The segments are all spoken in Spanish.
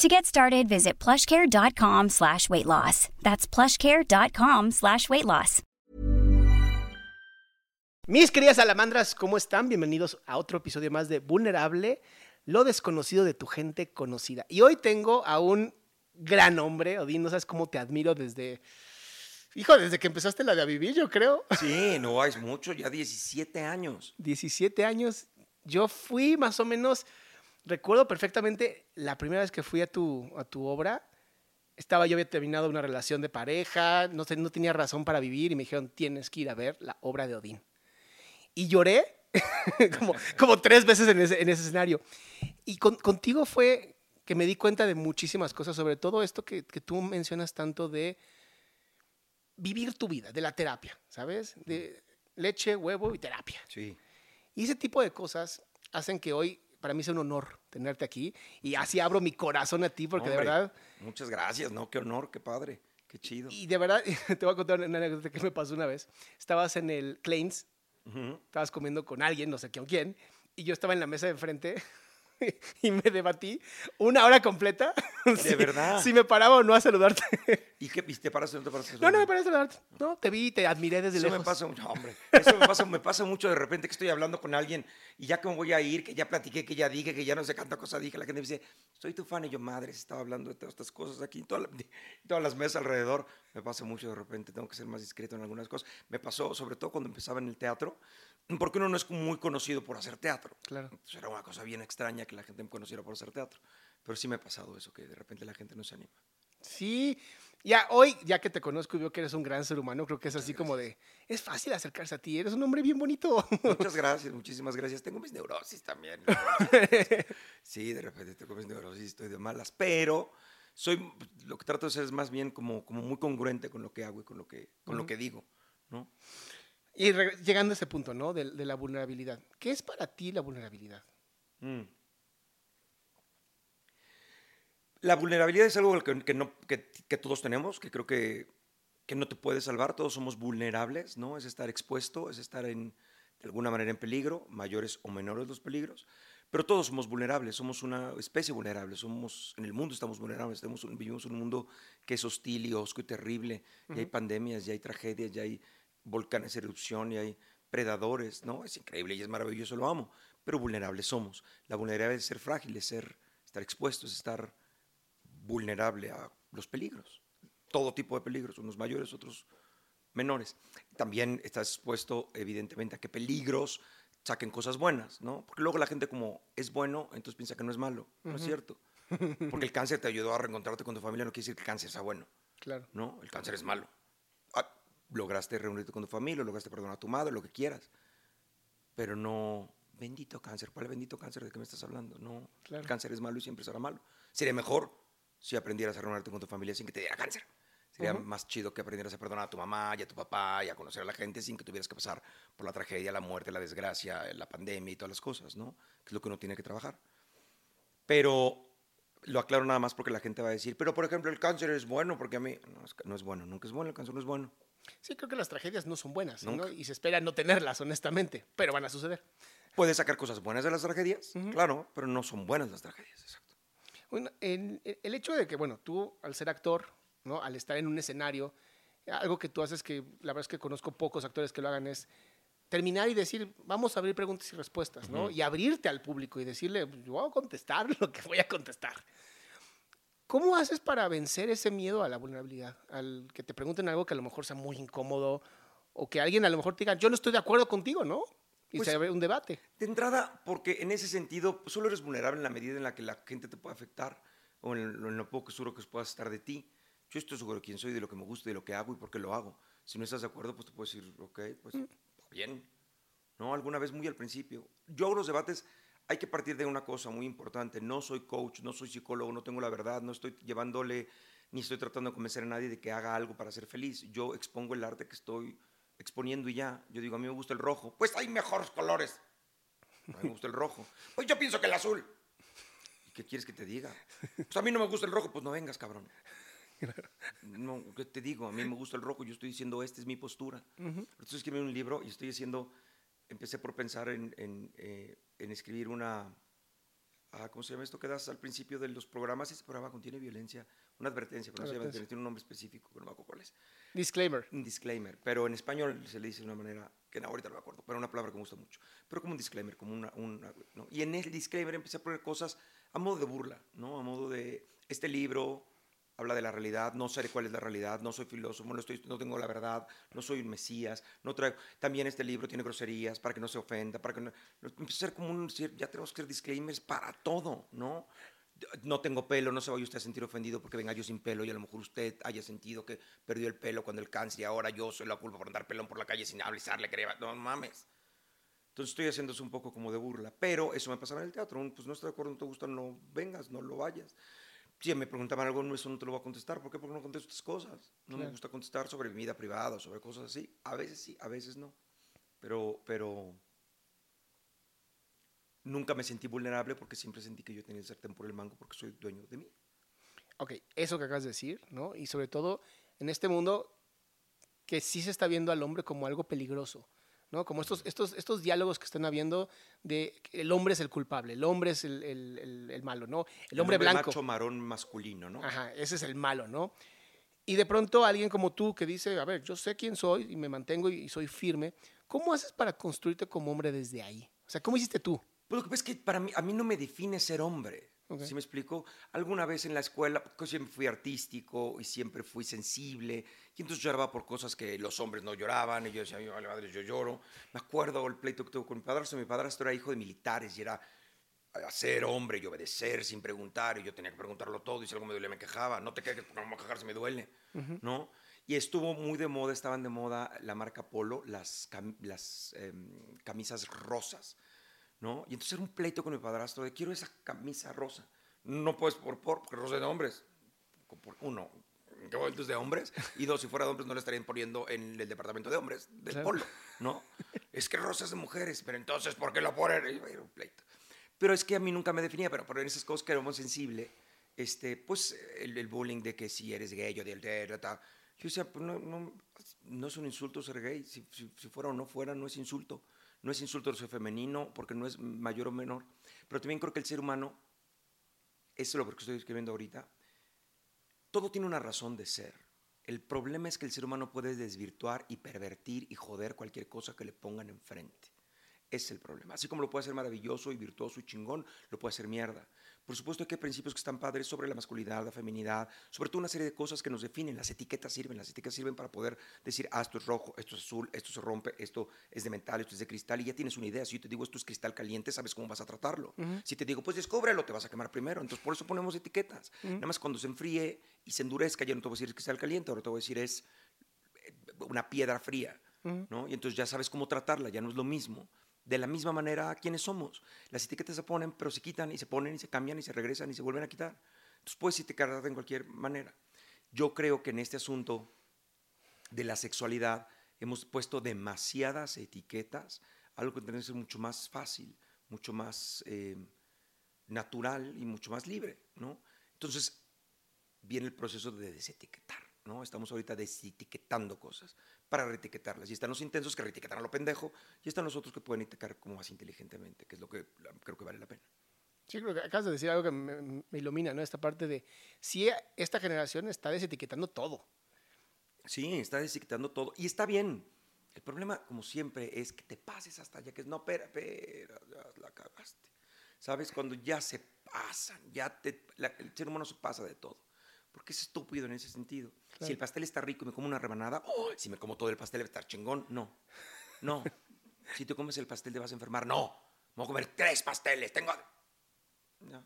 To get started, visit plushcare.com slash weight loss. That's plushcare.com slash weight loss. Mis queridas salamandras, ¿cómo están? Bienvenidos a otro episodio más de Vulnerable, lo desconocido de tu gente conocida. Y hoy tengo a un gran hombre, Odín, no sabes cómo te admiro desde... Hijo, desde que empezaste la de a vivir, yo creo. Sí, no es mucho, ya 17 años. 17 años. Yo fui más o menos, recuerdo perfectamente la primera vez que fui a tu, a tu obra. Estaba yo había terminado una relación de pareja, no, no tenía razón para vivir y me dijeron, tienes que ir a ver la obra de Odín. Y lloré como, como tres veces en ese, en ese escenario. Y con- contigo fue que me di cuenta de muchísimas cosas, sobre todo esto que, que tú mencionas tanto de vivir tu vida, de la terapia, ¿sabes? De leche, huevo y terapia. Sí. Y ese tipo de cosas hacen que hoy para mí sea un honor tenerte aquí y así abro mi corazón a ti porque de verdad Muchas gracias, ¿no? Qué honor, qué padre, qué chido. y de verdad te voy a contar una anécdota que me pasó una vez. Estabas en el Claims, estabas comiendo con alguien, no sé con quién, y yo estaba en la mesa de enfrente y me debatí una hora completa. si- verdad? Si me paraba o no a saludarte. ¿Y qué? ¿Y te paras o no te paras? no, no me paré a saludarte. No, te vi te admiré desde Eso lejos. me pasa mucho, hombre. Eso me pasa, me pasa mucho de repente que estoy hablando con alguien y ya que me voy a ir, que ya platiqué, que ya dije, que ya no sé cuánta cosa dije, la gente me dice, soy tu fan y yo, madre, estaba hablando de todas estas cosas aquí, toda la- todas las mesas alrededor. Me pasa mucho de repente, tengo que ser más discreto en algunas cosas. Me pasó sobre todo cuando empezaba en el teatro, porque uno no es muy conocido por hacer teatro. Claro. Entonces era una cosa bien extraña que la gente me conociera por hacer teatro. Pero sí me ha pasado eso, que de repente la gente no se anima. Sí, ya hoy, ya que te conozco y veo que eres un gran ser humano, creo que es así como de, es fácil acercarse a ti, eres un hombre bien bonito. Muchas gracias, muchísimas gracias. Tengo mis neurosis también. Sí, de repente tengo mis neurosis, estoy de malas, pero soy, lo que trato de ser es más bien como, como muy congruente con lo que hago y con lo que, con lo que digo, ¿no? Y re- llegando a ese punto, ¿no? De, de la vulnerabilidad. ¿Qué es para ti la vulnerabilidad? Mm. La vulnerabilidad es algo que, que no, que, que todos tenemos, que creo que, que no te puede salvar, todos somos vulnerables, ¿no? Es estar expuesto, es estar en, de alguna manera en peligro, mayores o menores los peligros, pero todos somos vulnerables, somos una especie vulnerable, somos, en el mundo estamos vulnerables, un- vivimos en un mundo que es hostil y osco y terrible, y hay pandemias, y hay tragedias, y hay volcanes en erupción, y hay predadores, ¿no? Es increíble y es maravilloso, lo amo, pero vulnerables somos. La vulnerabilidad es ser frágil, es ser, estar expuesto, es estar vulnerable a los peligros, todo tipo de peligros, unos mayores, otros menores. También estás expuesto, evidentemente, a que peligros saquen cosas buenas, ¿no? Porque luego la gente como es bueno, entonces piensa que no es malo, no es cierto. Porque el cáncer te ayudó a reencontrarte con tu familia, no quiere decir que el cáncer sea bueno, Claro. ¿no? El cáncer es malo. Lograste reunirte con tu familia, lograste perdonar a tu madre, lo que quieras, pero no, bendito cáncer, ¿cuál bendito cáncer de qué me estás hablando? No, Claro. el cáncer es malo y siempre será malo. Sería mejor si aprendieras a reunirte con tu familia sin que te diera cáncer. Sería más chido que aprendieras a perdonar a tu mamá y a tu papá y a conocer a la gente sin que tuvieras que pasar por la tragedia, la muerte, la desgracia, la pandemia y todas las cosas, ¿no? Que es lo que uno tiene que trabajar. Pero lo aclaro nada más porque la gente va a decir, pero por ejemplo el cáncer es bueno porque a mí no es, no es bueno, nunca es bueno, el cáncer no es bueno. Sí, creo que las tragedias no son buenas, ¿no? Y se espera no tenerlas, honestamente, pero van a suceder. Puedes sacar cosas buenas de las tragedias, claro, pero no son buenas las tragedias, exacto. Bueno, en- el, el hecho de que, bueno, tú al ser actor, ¿no? Al estar en un escenario, algo que tú haces que la verdad es que conozco pocos actores que lo hagan es terminar y decir, vamos a abrir preguntas y respuestas, ¿no? Y abrirte al público y decirle, yo voy a contestar lo que voy a contestar. ¿Cómo haces para vencer ese miedo a la vulnerabilidad? Al que te pregunten algo que a lo mejor sea muy incómodo o que alguien a lo mejor te diga, yo no estoy de acuerdo contigo, ¿no? Y Pues, se abre un debate. De entrada, porque en ese sentido pues, solo eres vulnerable en la medida en la que la gente te puede afectar o en lo, en lo poco seguro que puedas estar de ti. Yo estoy seguro de quién soy, de lo que me gusta, de lo que hago y por qué lo hago. Si no estás de acuerdo, pues te puedo decir, ok, pues bien. ¿No? Alguna vez muy al principio. Yo hago los debates, hay que partir de una cosa muy importante. No soy coach, no soy psicólogo, no tengo la verdad, no estoy llevándole, ni estoy tratando de convencer a nadie de que haga algo para ser feliz. Yo expongo el arte que estoy exponiendo y ya. Yo digo, a mí me gusta el rojo. Pues hay mejores colores. A mí me gusta el rojo. Pues yo pienso que el azul. ¿Y qué quieres que te diga? Pues a mí no me gusta el rojo. Pues no vengas, cabrón. No, ¿qué te digo? A mí me gusta el rojo. Yo estoy diciendo, esta es mi postura. Estoy escribiendo un libro y estoy haciendo... Empecé por pensar en, en, eh, en escribir una... ah, ¿Cómo se llama esto que das al principio de los programas? Este programa contiene violencia. Una advertencia, pero no se llama Advertencia. tiene un nombre específico, pero no me acuerdo cuál es Disclaimer. un disclaimer, pero en español se le dice de una manera que no, ahorita no me acuerdo, pero una palabra que me gusta mucho. Pero como un disclaimer, como una. una- ¿no? Y en el disclaimer empecé a poner cosas a modo de burla, ¿no? A modo de. Este libro habla de la realidad, no sé cuál es la realidad, no soy filósofo, no, estoy, no tengo la verdad, no soy un mesías, no traigo. También este libro tiene groserías para que no se ofenda, para que no. Empecé a ser como un. Ya tenemos que hacer disclaimers para todo, ¿no? no tengo pelo, no se vaya usted a sentir ofendido porque venga yo sin pelo y a lo mejor usted haya sentido que perdió el pelo cuando el cáncer y ahora yo soy la culpa por andar pelón por la calle sin avisarle que le- no mames. Entonces estoy haciendo eso un poco como de burla, pero eso me pasaba en el teatro, pues no estoy de acuerdo, no te gusta, no vengas, no lo vayas. Si me preguntaban algo, no, eso no te lo voy a contestar, ¿por qué? Porque no contesto estas cosas. No me Claro. gusta contestar sobre mi vida privada, sobre cosas así. A veces sí, a veces no. Pero, pero nunca me sentí vulnerable porque siempre sentí que yo tenía el sartén por el mango porque soy dueño de mí. Ok, eso que acabas de decir, ¿no? Y sobre todo en este mundo que sí se está viendo al hombre como algo peligroso, ¿no? Como estos, estos, estos diálogos que están habiendo de el hombre es el culpable, el hombre es el, el- el- el malo, ¿no? El hombre blanco. macho marón masculino, ¿no? Ajá, ese es el malo, ¿no? Y de pronto alguien como tú que dice, a ver, yo sé quién soy y me mantengo y, y soy firme, ¿cómo haces para construirte como hombre desde ahí? O sea, ¿cómo hiciste tú? Pues lo que pasa es que para mí, a mí no me define ser hombre. Ok. ¿Sí me explico? Alguna vez en la escuela, porque siempre fui artístico y siempre fui sensible, y entonces lloraba por cosas que los hombres no lloraban, y yo decía, "Ay, vale madre, yo lloro. Me acuerdo el pleito que tuve con mi padrastro. Mi padrastro era hijo de militares y era a ser hombre y obedecer sin preguntar, y yo tenía que preguntarlo todo, y si algo me duele me quejaba. No te quejes, no me voy a quejar si me duele, ¿no? Y estuvo muy de moda, estaban de moda la marca Polo, las, cam- las em, camisas rosas. ¿No? Y entonces era un pleito con mi padrastro de quiero esa camisa rosa. No puedes por por, porque rosa es de hombres. Por- Uno, ¿qué vuelto es de hombres? Y dos, si fuera de hombres no le estarían poniendo en el departamento de hombres del Claro. polo, ¿no? es que rosa es de mujeres, pero entonces, ¿por qué lo ponen? Era un pleito. Pero es que a mí nunca me definía, pero por esas cosas que era muy sensible, este, pues el, el bullying de que si eres gay o del de tal. Yo decía, pues no, no, no es un insulto ser gay. Si, si, si fuera o no fuera, no es insulto. No es insulto ser femenino porque no es mayor o menor. Pero también creo que el ser humano, eso es lo que estoy escribiendo ahorita, todo tiene una razón de ser. El problema es que el ser humano puede desvirtuar y pervertir y joder cualquier cosa que le pongan enfrente. Ese es el problema. Así como lo puede hacer maravilloso y virtuoso y chingón, lo puede hacer mierda. Por supuesto que hay principios que están padres sobre la masculinidad, la feminidad, sobre todo una serie de cosas que nos definen. Las etiquetas sirven, las etiquetas sirven para poder decir, ah, esto es rojo, esto es azul, esto se rompe, esto es de metal, esto es de cristal, y ya tienes una idea. Si yo te digo esto es cristal caliente, sabes cómo vas a tratarlo. Si te digo, pues descúbrelo, te vas a quemar primero. Entonces, por eso ponemos etiquetas. Nada más cuando se enfríe y se endurezca, ya no te voy a decir es cristal caliente, ahora te voy a decir es eh, una piedra fría, ¿no? Y entonces ya sabes cómo tratarla, ya no es lo mismo. De la misma manera, ¿quiénes somos? Las etiquetas se ponen, pero se quitan y se ponen y se cambian y se regresan y se vuelven a quitar. Entonces puedes etiquetar en cualquier manera. Yo creo que en este asunto de la sexualidad hemos puesto demasiadas etiquetas, algo que que ser mucho más fácil, mucho más eh, natural y mucho más libre, ¿no? Entonces viene el proceso de desetiquetar, ¿no? Estamos ahorita desetiquetando cosas para reetiquetarlas. Y están los intensos que reetiquetan a lo pendejo y están los otros que pueden etiquetar como más inteligentemente, que es lo que creo que vale la pena. Sí, creo que acabas de decir algo que me, me ilumina, ¿no? Esta parte de si esta generación está desetiquetando todo. Sí, está desetiquetando todo y está bien. El problema, como siempre, es que te pases hasta allá, que es, no, espera, espera, ya la cagaste. ¿Sabes? Cuando ya se pasan, ya te, la- el ser humano se pasa de todo. Porque es estúpido en ese sentido. Si el pastel está rico y me como una rebanada, ¡oh! si me como todo el pastel va a estar chingón. No, no. si tú comes el pastel te vas a enfermar. No, me voy a comer tres pasteles. Tengo... Ya,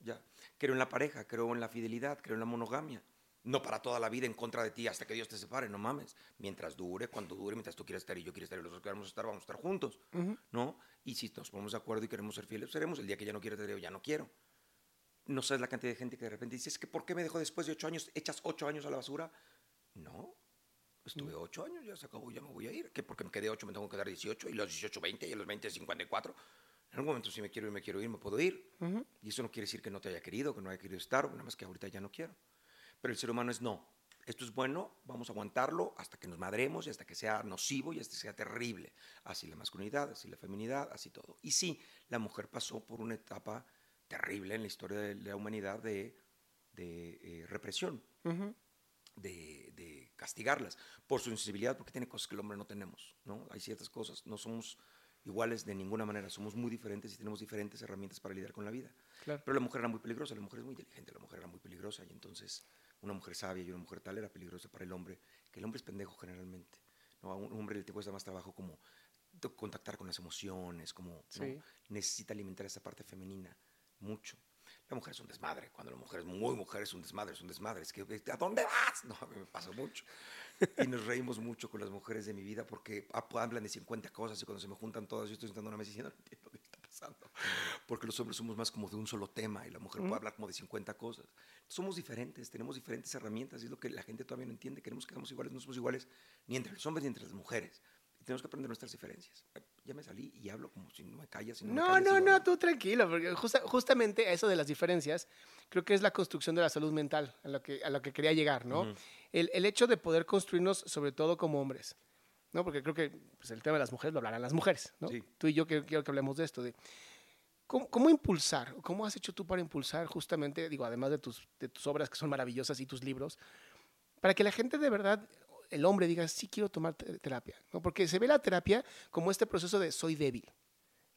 ya. Creo en la pareja, creo en la fidelidad, creo en la monogamia. No para toda la vida en contra de ti hasta que Dios te separe, no mames. Mientras dure, cuando dure, mientras tú quieras estar y yo quiero estar y los dos queremos estar, vamos a estar juntos, ¿no? Y si nos ponemos de acuerdo y queremos ser fieles, seremos. El día que ya no quiero, te digo, ya no quiero. No sabes la cantidad de gente que de repente dice, es que ¿por qué me dejó después de ocho años? ¿Echas ocho años a la basura? No. Estuve ocho años, ya se acabó, ya me voy a ir. que Porque me quedé ocho, me tengo que quedar 18, y los 18, 20, y a los 20, 54. En algún momento, si me quiero ir, me quiero ir, me puedo ir. Y eso no quiere decir que no te haya querido, que no haya querido estar, nada más que ahorita ya no quiero. Pero el ser humano es no. Esto es bueno, vamos a aguantarlo hasta que nos madremos y hasta que sea nocivo y hasta que sea terrible. Así la masculinidad, así la feminidad, así todo. Y sí, la mujer pasó por una etapa terrible en la historia de la humanidad de, de, eh, represión, de, de castigarlas por su sensibilidad, porque tiene cosas que el hombre no tenemos, ¿no? Hay ciertas cosas, no somos iguales de ninguna manera, somos muy diferentes y tenemos diferentes herramientas para lidiar con la vida. Claro. Pero la mujer era muy peligrosa, la mujer es muy inteligente, la mujer era muy peligrosa y entonces una mujer sabia y una mujer tal era peligrosa para el hombre, que el hombre es pendejo generalmente. ¿no? A un hombre le cuesta más trabajo como contactar con las emociones, como ¿no? Sí. necesita alimentar esa parte femenina mucho. La mujer es un desmadre. Cuando la mujer es muy mujer, es un desmadre, es un desmadre. Es que, ¿a dónde vas? No, a mí me pasa mucho. Y nos reímos mucho con las mujeres de mi vida porque hablan de 50 cosas y cuando se me juntan todas, yo estoy sentando en una mesa diciendo, no entiendo qué está pasando. Porque los hombres somos más como de un solo tema y la mujer puede hablar como de 50 cosas. Somos diferentes, tenemos diferentes herramientas y es lo que la gente todavía no entiende. Queremos que seamos iguales, no somos iguales ni entre los hombres ni entre las mujeres. Tenemos que aprender nuestras diferencias. Ya me salí y hablo como si no me callas. si no, me No, callas, no, no, tú tranquilo, porque justa- justamente eso de las diferencias, creo que es la construcción de la salud mental, a lo que, a lo que quería llegar, ¿no? el, el hecho de poder construirnos, sobre todo como hombres, ¿no? Porque creo que pues, el tema de las mujeres lo hablarán las mujeres, ¿no? Sí. Tú y yo quiero, quiero que hablemos de esto, de cómo, cómo impulsar, cómo has hecho tú para impulsar justamente, digo, además de tus, de tus obras que son maravillosas y tus libros, para que la gente de verdad, el hombre diga, sí quiero tomar te- terapia, ¿no? Porque se ve la terapia como este proceso de soy débil.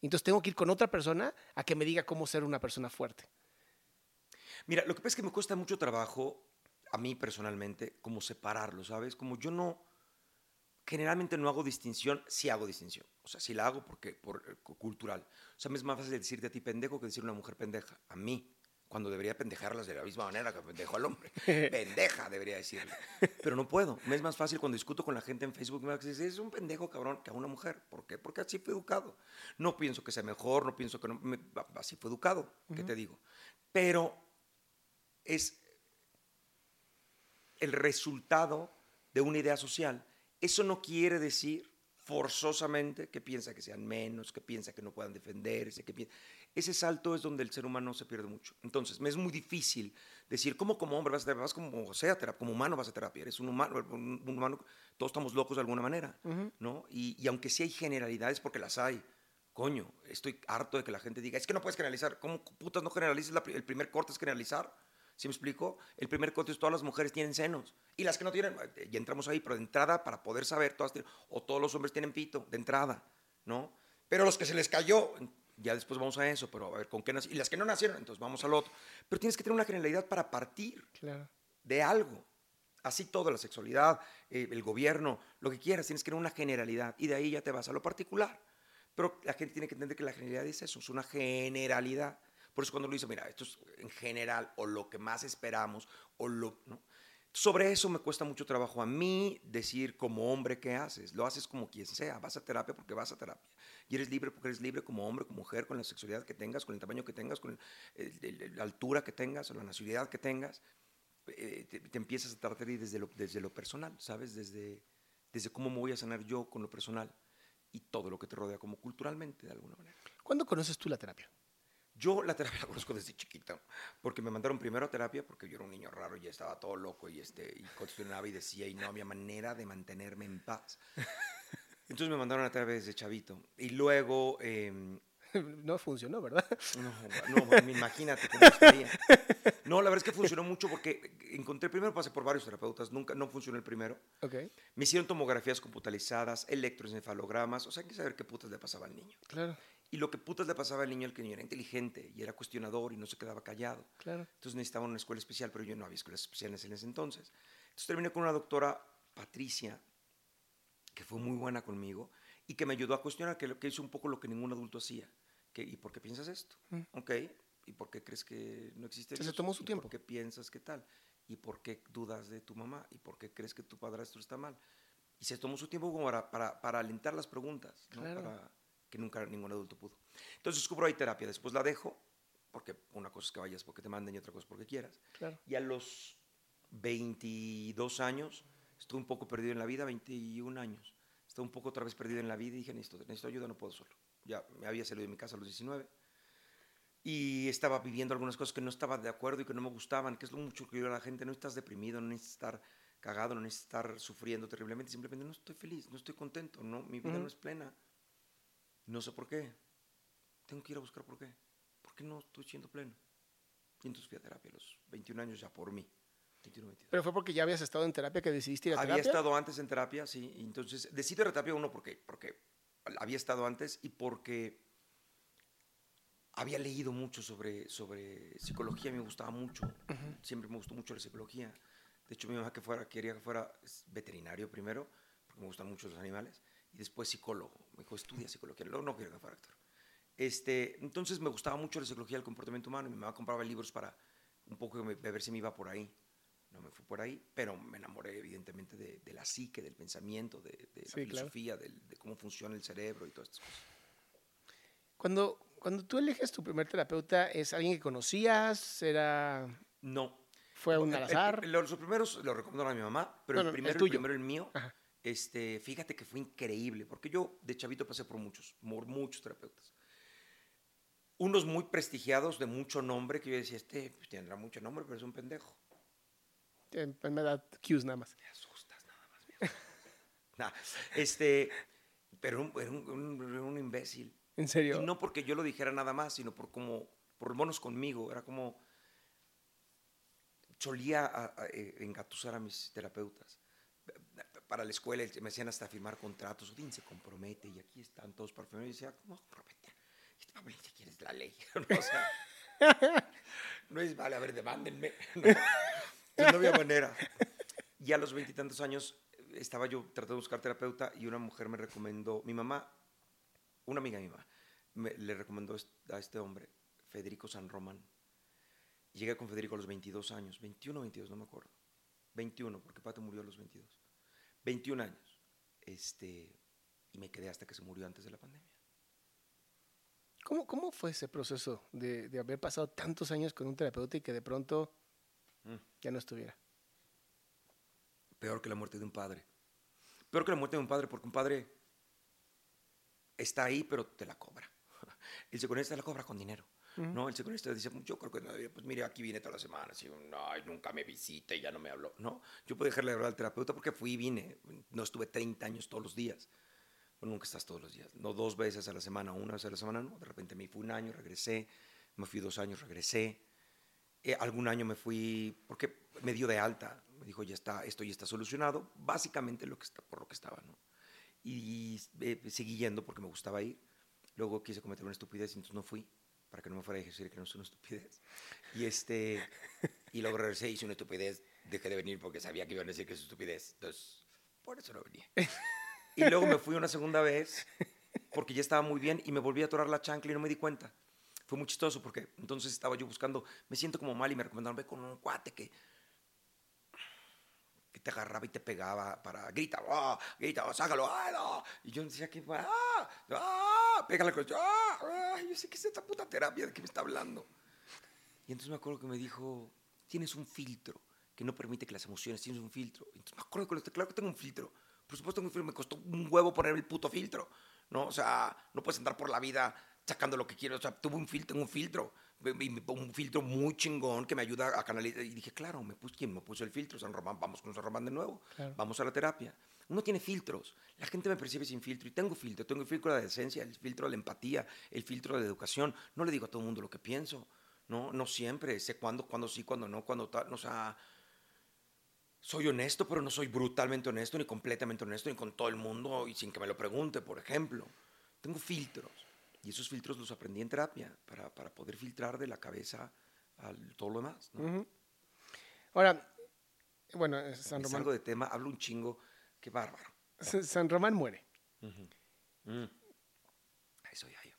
Entonces tengo que ir con otra persona a que me diga cómo ser una persona fuerte. Mira, lo que pasa es que me cuesta mucho trabajo, a mí personalmente, como separarlo, ¿sabes? Como yo no, generalmente no hago distinción, sí hago distinción. O sea, sí la hago porque, por eh, cu- cultural. O sea, es más fácil decirte a ti pendejo que decir a una mujer pendeja. A mí, cuando debería pendejarlas de la misma manera que pendejo al hombre. Pendeja, debería decirle. Pero no puedo. Me es más fácil cuando discuto con la gente en Facebook, me dice, es un pendejo cabrón que a una mujer. ¿Por qué? Porque así fue educado. No pienso que sea mejor, no pienso que no, me- así fue educado, ¿qué te digo? Pero es el resultado de una idea social. Eso no quiere decir forzosamente que piensa que sean menos, que piensa que no puedan defenderse, que piensa... Ese salto es donde el ser humano se pierde mucho. Entonces, me es muy difícil decir, ¿cómo como hombre vas a terapia? Vas como sea terapia, como humano vas a terapia. Eres un humano, un, humano, todos estamos locos de alguna manera, ¿no? Y, y aunque sí hay generalidades, porque las hay, coño, estoy harto de que la gente diga, es que no puedes generalizar. ¿Cómo putas no? La pri- el primer corte es generalizar. ¿Sí me explico? El primer corte es todas las mujeres tienen senos. Y las que no tienen, eh, ya entramos ahí, pero de entrada, para poder saber, todas tienen, o todos los hombres tienen pito, de entrada, ¿no? Pero los que se les cayó, ya después vamos a eso, pero a ver, ¿con qué nacieron? Y las que no nacieron, entonces vamos al otro. Pero tienes que tener una generalidad para partir Claro. de algo. Así todo, la sexualidad, eh, el gobierno, lo que quieras, tienes que tener una generalidad y de ahí ya te vas a lo particular. Pero la gente tiene que entender que la generalidad es eso, es una generalidad. Por eso cuando lo dice, mira, esto es en general o lo que más esperamos o lo... ¿no? Sobre eso me cuesta mucho trabajo a mí decir como hombre qué haces. Lo haces como quien sea. Vas a terapia porque vas a terapia. Y eres libre porque eres libre como hombre, como mujer, con la sexualidad que tengas, con el tamaño que tengas, con el- el- el- la altura que tengas o la nacionalidad que tengas eh, te, te empiezas a tratar desde lo, desde lo personal, ¿sabes? Desde, desde cómo me voy a sanar yo con lo personal y todo lo que te rodea como culturalmente, de alguna manera. ¿Cuándo conoces tú la terapia? Yo la terapia la conozco desde chiquito, porque me mandaron primero a terapia porque yo era un niño raro y estaba todo loco y, este, y cuestionaba y decía y no había manera de mantenerme en paz. Entonces me mandaron a terapia desde chavito. Y luego... em, no funcionó, ¿verdad? no, no, imagínate cómo estaría. No, la verdad es que funcionó mucho porque encontré, primero pasé por varios terapeutas, nunca, no funcionó el primero. ok, Me hicieron tomografías computarizadas, electroencefalogramas, o sea, hay que saber qué putas le pasaba al niño. claro. Y lo que putas le pasaba al niño, el que niño era inteligente y era cuestionador y no se quedaba callado. Claro. Entonces necesitaba una escuela especial, pero yo no había escuelas especiales en ese entonces. Entonces terminé con una doctora, Patricia, que fue muy buena conmigo y que me ayudó a cuestionar, que, que hizo un poco lo que ningún adulto hacía. Que, ¿Y por qué piensas esto? Mm. Ok. ¿Y por qué crees que no existe Se Dios? tomó su ¿Y tiempo. ¿Por qué piensas que tal? ¿Y por qué dudas de tu mamá? ¿Y por qué crees que tu padrastro está mal? Y se tomó su tiempo como para, para, para alentar las preguntas, ¿no? Claro. para que nunca ningún adulto pudo. Entonces descubro ahí terapia, después la dejo, porque una cosa es que vayas porque te manden y otra cosa es porque quieras. Claro. Y a los 22 años estuve un poco perdido en la vida, 21 años. Estuve un poco otra vez perdido en la vida y dije, necesito, necesito ayuda, no puedo solo. Ya me había salido de mi casa a los 19 y estaba viviendo algunas cosas que no estaba de acuerdo y que no me gustaban, que es lo mucho que yo a la gente, no estás deprimido, no necesitas estar cagado, no necesitas estar sufriendo terriblemente, simplemente no estoy feliz, no estoy contento, no, mi vida no es plena. No sé por qué. Tengo que ir a buscar por qué. ¿Por qué no estoy siendo pleno? Y entonces fui a terapia a los 21 años ya por mí. 21, 22. Pero fue porque ya habías estado en terapia que decidiste ir a Había terapia. estado antes en terapia, sí. entonces decido ir a terapia uno porque, porque había estado antes y porque había leído mucho sobre, sobre psicología, me gustaba mucho. Siempre me gustó mucho la psicología. De hecho, mi mamá que fuera, quería que fuera veterinario primero, porque me gustan mucho los animales, y después psicólogo. Me dijo, estudia psicología. Luego no quiero que fuera actor. Este, entonces me gustaba mucho la psicología del comportamiento humano y mi mamá compraba libros para un poco ver si me iba por ahí. No me fui por ahí, pero me enamoré evidentemente de, de la psique, del pensamiento, de, de la Sí, claro. filosofía, del- de cómo funciona el cerebro y todas estas cosas. Cuando, cuando tú eliges tu primer terapeuta, ¿es alguien que conocías? ¿Era, No. ¿Fue un al azar? el- los primeros los recomendaron a mi mamá, pero No, no, el primero, el, primero, el mío, Ajá. este, fíjate que fue increíble, porque yo de chavito pasé por muchos, por muchos terapeutas. Unos muy prestigiados, de mucho nombre, que yo decía, este pues, tendrá mucho nombre, pero es un pendejo. En- Me da cues nada más. Te asustas nada más. viejo. Nah, este, pero era un, un- era un imbécil. ¿En serio? Y no porque yo lo dijera nada más, sino por como, por monos conmigo. Era como, solía a- a, eh, engatusar a mis terapeutas. Para la escuela me hacían hasta firmar contratos. Odín se compromete y aquí están todos para firmar. Y decía, ¿cómo comprometer? Este papel ni siquiera es la ley. ¿no? O sea, no es, vale, a ver, demándenme. No, No había manera. Y a los veintitantos años eh, estaba yo tratando de buscar terapeuta y una mujer me recomendó, mi mamá, una amiga de mi mamá, me- le recomendó a este hombre, Federico San Román. Llegué con Federico a los 22 años, 21 o 22, no me acuerdo. 21, porque Pato murió a los 22. 21 años. Este, y me quedé hasta que se murió antes de la pandemia. ¿Cómo, ¿Cómo fue ese proceso de, de haber pasado tantos años con un terapeuta y que de pronto Mm. ya no estuviera? Peor que la muerte de un padre. Peor que la muerte de un padre, porque un padre está ahí, pero te la cobra. El psicoanalista la cobra con dinero. ¿no? El psicoanalista dice, yo creo que, no, pues mire, aquí viene todas las semanas y no, nunca me visita y ya no me habló. No, yo puedo dejarle de hablar al terapeuta porque fui y vine. No estuve 30 años todos los días. Bueno, nunca estás todos los días. No dos veces a la semana, una vez a la semana, no. De repente me fui un año, regresé. Me fui dos años, regresé. Eh, algún año me fui, porque me dio de alta, me dijo, ya está, esto ya está solucionado, básicamente lo que está, por lo que estaba, ¿no? Y eh, seguí yendo porque me gustaba ir. Luego quise cometer una estupidez y entonces no fui, para que no me fuera a decir que no es una estupidez. Y, este, y luego regresé, hice una estupidez, dejé de venir porque sabía que iban a decir que es estupidez, entonces por eso no venía. Y luego me fui una segunda vez porque ya estaba muy bien y me volví a atorar la chancla y no me di cuenta. Fue muy chistoso porque entonces estaba yo buscando, me siento como mal y me recomendaron, ve con un cuate que, que te agarraba y te pegaba para, grita, ah, grita, oh, ah, no. Y yo decía que, ah, ah, pégale con, ah, ah, yo sé que es esta puta terapia de que me está hablando. Y entonces me acuerdo que me dijo, tienes un filtro que no permite que las emociones, tienes un filtro. Y entonces me acuerdo que, claro que tengo un filtro. Por supuesto filtro, me costó un huevo poner el puto filtro. ¿no? O sea, no puedes andar por la vida sacando lo que quiero. O sea, tuve un filtro, un filtro, un filtro muy chingón que me ayuda a canalizar. Y dije, claro, me puse, ¿quién me puso el filtro? San Román, vamos con San Román de nuevo. Claro. Vamos a la terapia. Uno tiene filtros. La gente me percibe sin filtro y tengo filtro. Tengo el filtro de la decencia, el filtro de la empatía, el filtro de la educación. No le digo a todo el mundo lo que pienso. No, no siempre. Sé cuándo, cuándo sí, cuándo no, cuándo tal. O sea, soy honesto, pero no soy brutalmente honesto, ni completamente honesto, ni con todo el mundo y sin que me lo pregunte, por ejemplo. Tengo filtros. Y esos filtros los aprendí en terapia para, para poder filtrar de la cabeza a todo lo demás. Ahora, bueno, eh, San Román, salgo de tema, hablo un chingo, qué bárbaro. San Román muere. Mm. Ahí soy yo.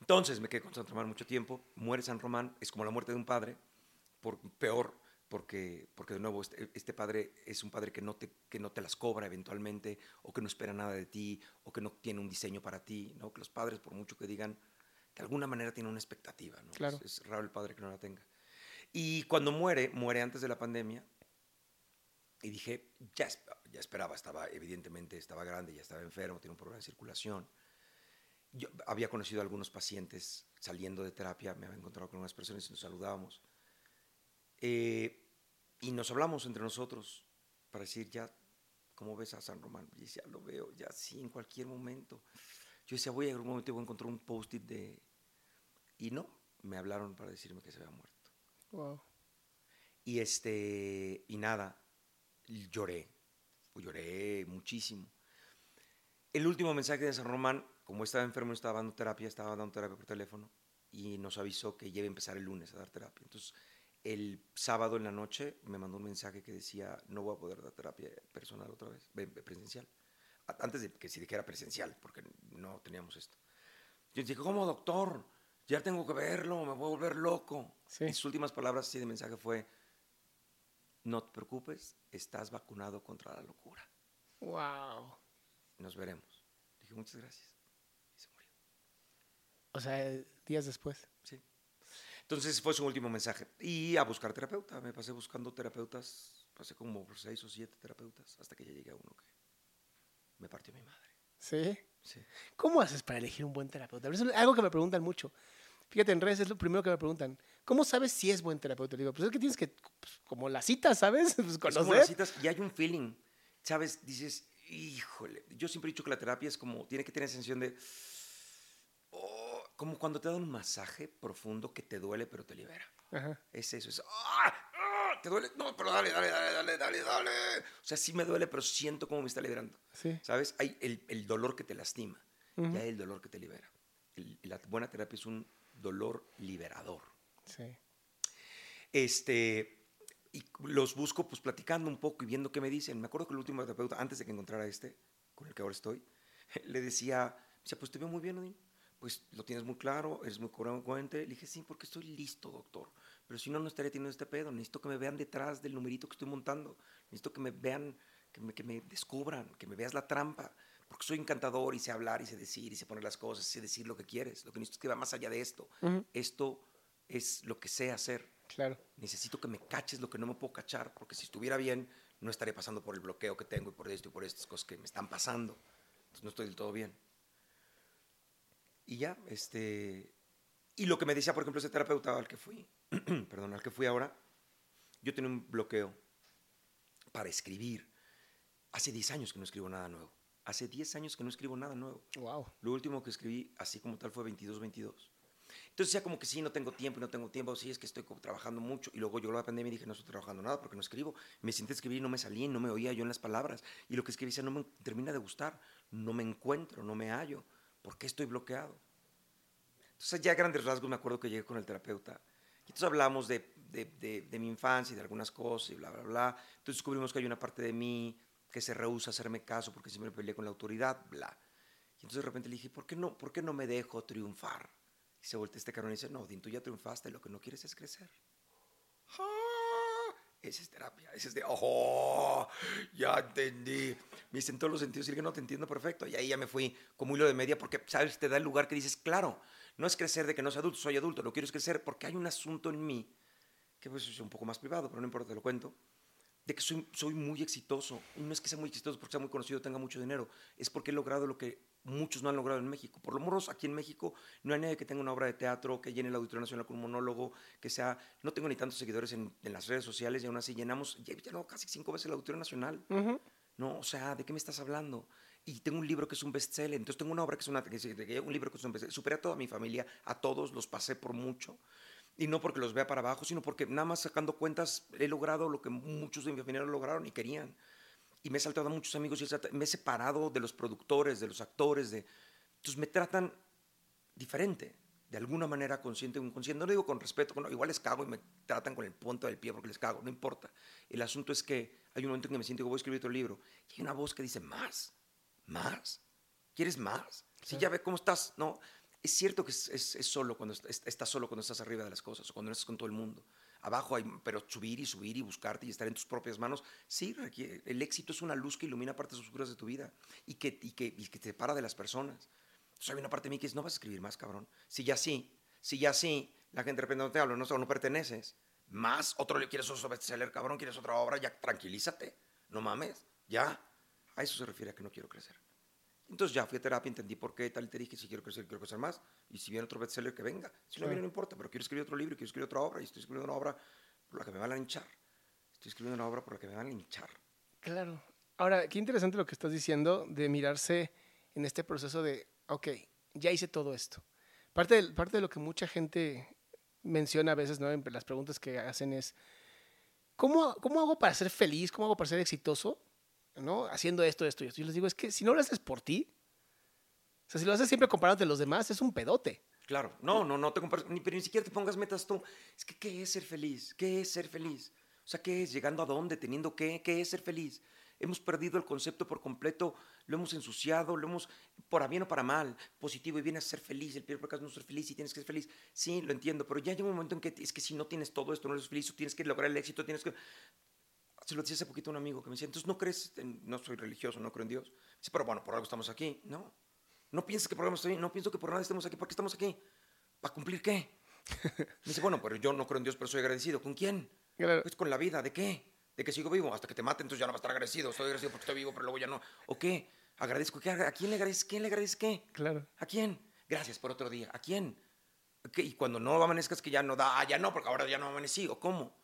Entonces me quedé con San Román mucho tiempo. Muere San Román, es como la muerte de un padre, por, peor, porque, porque de nuevo este, este padre es un padre que no, te, que no te las cobra eventualmente, o que no espera nada de ti, o que no tiene un diseño para ti. ¿no? Que los padres, por mucho que digan, de alguna manera tienen una expectativa. ¿no? Claro. Es, es raro el padre que no la tenga. Y cuando muere, muere antes de la pandemia, y dije, ya, ya esperaba, estaba, evidentemente estaba grande, ya estaba enfermo, tenía un problema de circulación. Yo había conocido a algunos pacientes saliendo de terapia, me había encontrado con unas personas y nos saludábamos. Eh, y nos hablamos entre nosotros para decir, ya, ¿cómo ves a San Román? Y decía, lo veo, ya sí, en cualquier momento. Yo decía, voy a algún momento voy a encontrar un post-it de... Y no, me hablaron para decirme que se había muerto. Wow. Y este, y nada, lloré, lloré muchísimo. El último mensaje de San Román, como estaba enfermo, estaba dando terapia, estaba dando terapia por teléfono y nos avisó que ya iba a empezar el lunes a dar terapia. Entonces, el sábado en la noche me mandó un mensaje que decía, no voy a poder dar terapia personal otra vez, ve- ve- presencial. Antes de que se dijera presencial, porque no teníamos esto. Yo dije, ¿cómo, doctor? Ya tengo que verlo, me voy a volver loco. Sí. Y sus últimas palabras así de mensaje fue, no te preocupes, estás vacunado contra la locura. Wow. Nos veremos. Dije, muchas gracias. Y se murió. O sea, días después. Sí. Entonces fue su último mensaje. Y a buscar terapeuta. Me pasé buscando terapeutas, pasé como por seis o siete terapeutas, hasta que ya llegué a uno que me partió mi madre. ¿Sí? Sí. ¿Cómo haces para elegir un buen terapeuta? Es algo que me preguntan mucho. Fíjate, en redes es lo primero que me preguntan. ¿Cómo sabes si es buen terapeuta? Le digo, pues es que tienes que, pues, como la cita, ¿sabes? Pues Es como conocer. las citas y hay un feeling, ¿sabes? Dices, híjole, yo siempre he dicho que la terapia es como, tiene que tener sensación de, como cuando te dan un masaje profundo que te duele pero te libera. Ajá. Es eso, es, ¡ah! ¡ah! ¿Te duele? No, pero dale, dale, dale, dale, dale, dale. O sea, sí me duele, pero siento cómo me está liberando. Sí. ¿Sabes? Hay el, el dolor que te lastima Ujú. y hay el dolor que te libera. El- la buena terapia es un dolor liberador. Sí. Este, y los busco pues platicando un poco y viendo qué me dicen. Me acuerdo que el último terapeuta, antes de que encontrara este, con el que ahora estoy, le decía, pues te veo muy bien, Odín. Pues lo tienes muy claro, eres muy congruente. Le dije, sí, porque estoy listo, doctor. Pero si no, no estaría teniendo este pedo. Necesito que me vean detrás del numerito que estoy montando. Necesito que me vean, que me, que me descubran, que me veas la trampa. Porque soy encantador y sé hablar y sé decir y sé poner las cosas, sé decir lo que quieres. Lo que necesito es que va más allá de esto. Ujú. Esto es lo que sé hacer. Claro. Necesito que me caches lo que no me puedo cachar, porque si estuviera bien, no estaría pasando por el bloqueo que tengo y por esto y por estas cosas que me están pasando. Entonces no estoy del todo bien. Y ya, este... Y lo que me decía, por ejemplo, ese terapeuta al que fui, perdón, al que fui ahora, yo tenía un bloqueo para escribir. Hace 10 años que no escribo nada nuevo. Hace 10 años que no escribo nada nuevo. Wow. Lo último que escribí, así como tal, fue 22, 22. Entonces ya como que sí, no tengo tiempo, no tengo tiempo, sí, es que estoy trabajando mucho. Y luego llegó la pandemia y dije, no estoy trabajando nada porque no escribo. Me senté a escribir y no me salía, no me oía yo en las palabras. Y lo que escribí no me termina de gustar, no me encuentro, no me hallo. ¿Por qué estoy bloqueado? Entonces ya a grandes rasgos me acuerdo que llegué con el terapeuta. Y entonces hablamos de, de, de- de mi infancia y de algunas cosas y bla, bla, bla. Entonces descubrimos que hay una parte de mí que se rehúsa a hacerme caso porque siempre peleé con la autoridad, bla. Y entonces de repente le dije, ¿por qué no, por qué no me dejo triunfar? Y se voltea este cabrón y dice, no, Din, tú ya triunfaste, lo que no quieres es crecer. ¡Ah! Esa es terapia, esa es de, ¡oh! Ya entendí. Me dice en todos los sentidos, y dije, no, te entiendo perfecto. Y ahí ya me fui como hilo de media porque, ¿sabes? Te da el lugar que dices, claro, no es crecer de que no soy adulto, soy adulto, lo quiero crecer porque hay un asunto en mí, que pues es un poco más privado, pero no importa, te lo cuento, de que soy, soy muy exitoso. No es que sea muy exitoso porque sea muy conocido, tenga mucho dinero, es porque he logrado lo que muchos no han logrado en México. Por lo menos aquí en México no hay nadie que tenga una obra de teatro, que llene el Auditorio Nacional con un monólogo, que sea... No tengo ni tantos seguidores en, en las redes sociales y aún así llenamos, ya he llenado casi cinco veces el Auditorio Nacional. Ujú. No, o sea, ¿de qué me estás hablando? Y tengo un libro que es un bestseller, entonces tengo una obra que es una, que es- un libro que es un bestseller. Superé a toda mi familia, a todos, los pasé por mucho. Y no porque los vea para abajo, sino porque nada más sacando cuentas he logrado lo que muchos de mi familia no lograron y querían. Y me he saltado a muchos amigos y me he separado de los productores, de los actores, de... Entonces me tratan diferente, de alguna manera consciente o inconsciente. No lo digo con respeto, bueno, igual les cago y me tratan con el punto del pie porque les cago, no importa. El asunto es que hay un momento en que me siento que voy a escribir otro libro y hay una voz que dice, más, más, ¿quieres más? Si ya ve cómo estás, ¿no? Es cierto que es, es, es solo cuando est- estás solo cuando estás arriba de las cosas o cuando no estás con todo el mundo. Abajo hay, pero subir y subir y buscarte y estar en tus propias manos, sí, requiere- el éxito es una luz que ilumina partes oscuras de tu vida y que, y que, y que te separa de las personas. Entonces hay una parte de mí que dice, no vas a escribir más, cabrón. Si ya sí, si ya sí, la gente de repente no te habla, no, no perteneces. Más, otro quieres otro bestseller, cabrón, quieres otra obra, ya tranquilízate, no mames, ya. A eso se refiere a que no quiero crecer. Entonces ya fui a terapia, entendí por qué, tal, y te dije, si quiero crecer, quiero crecer más. Y si viene otro bestseller, que venga. Si no viene, no importa, pero quiero escribir otro libro, quiero escribir otra obra, y estoy escribiendo una obra por la que me van a linchar. Estoy escribiendo una obra por la que me van a linchar. Claro. Ahora, qué interesante lo que estás diciendo de mirarse en este proceso de, ok, ya hice todo esto. Parte de, parte de lo que mucha gente menciona a veces, ¿no? En las preguntas que hacen es, ¿cómo, ¿cómo hago para ser feliz? ¿Cómo hago para ser exitoso? ¿No? Haciendo esto, esto y esto. Yo les digo, es que si no lo haces por ti, o sea, si lo haces siempre comparándote a los demás, es un pedote. Claro, no, no, no te compares, ni, pero ni siquiera te pongas metas tú. Es que, ¿qué es ser feliz? ¿Qué es ser feliz? O sea, ¿qué es? ¿Llegando a dónde? ¿Teniendo qué? ¿Qué es ser feliz? Hemos perdido el concepto por completo, lo hemos ensuciado, lo hemos, para bien o para mal, positivo y bien a ser feliz. El primer pecado es no ser feliz y tienes que ser feliz. Sí, lo entiendo, pero ya llega un momento en que es que si no tienes todo esto, no eres feliz, o tienes que lograr el éxito, tienes que. Se lo decía hace poquito a un amigo que me decía, entonces no crees, en- no soy religioso, no creo en Dios. Dice, pero bueno, por algo estamos aquí. No, no pienses que por algo estoy aquí, no pienso que por nada estemos aquí. ¿Por qué estamos aquí? ¿Para cumplir qué? Me dice, bueno, pero yo no creo en Dios, pero soy agradecido. ¿Con quién? Claro. Pues con la vida. ¿De qué? De que sigo vivo hasta que te maten, entonces ya no vas a estar agradecido. Estoy agradecido porque estoy vivo, pero luego ya no. ¿O qué? Agradezco. ¿Qué? ¿A quién le agradeces? ¿Quién le agradeces qué? Claro. ¿A quién? Gracias por otro día. ¿A quién? ¿Qué? Y cuando no amanezcas que ya no da, ah, ya no, porque ahora ya no amanecí. ¿O cómo?